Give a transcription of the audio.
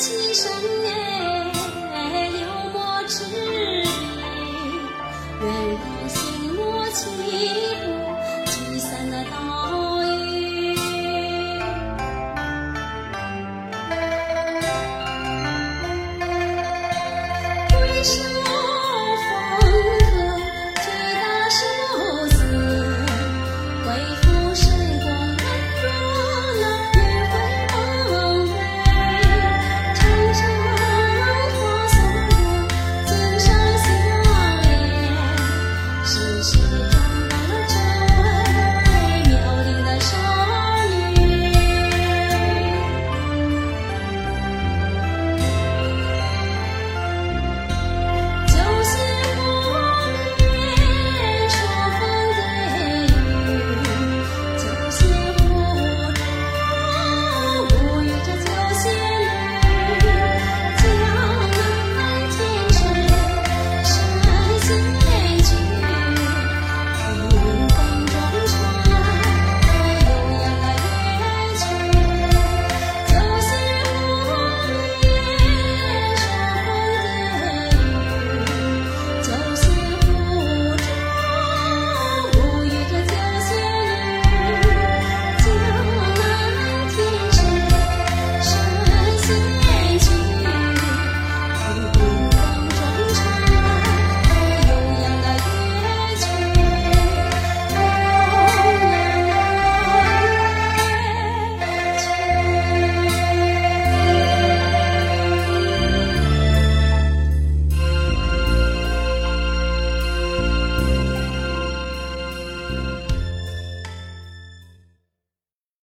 青山